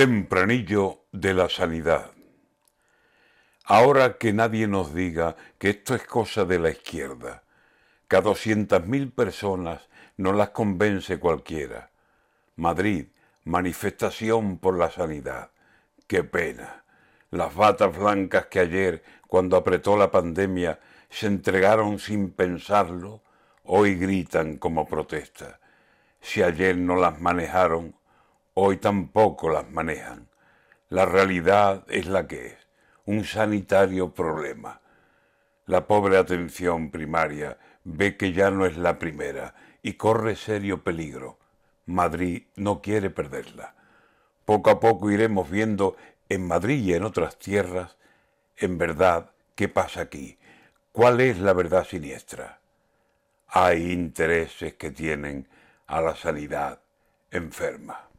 Tempranillo de la sanidad. Ahora que nadie nos diga que esto es cosa de la izquierda, que a doscientas mil personas no las convence cualquiera. Madrid, manifestación por la sanidad. Qué pena. Las batas blancas que ayer, cuando apretó la pandemia, se entregaron sin pensarlo, hoy gritan como protesta. Si ayer no las manejaron, hoy tampoco las manejan. La realidad es la que es, un sanitario problema. La pobre atención primaria ve que ya no es la primera y corre serio peligro. Madrid no quiere perderla. Poco a poco iremos viendo en Madrid y en otras tierras, en verdad, qué pasa aquí, cuál es la verdad siniestra. Hay intereses que tienen a la sanidad enferma.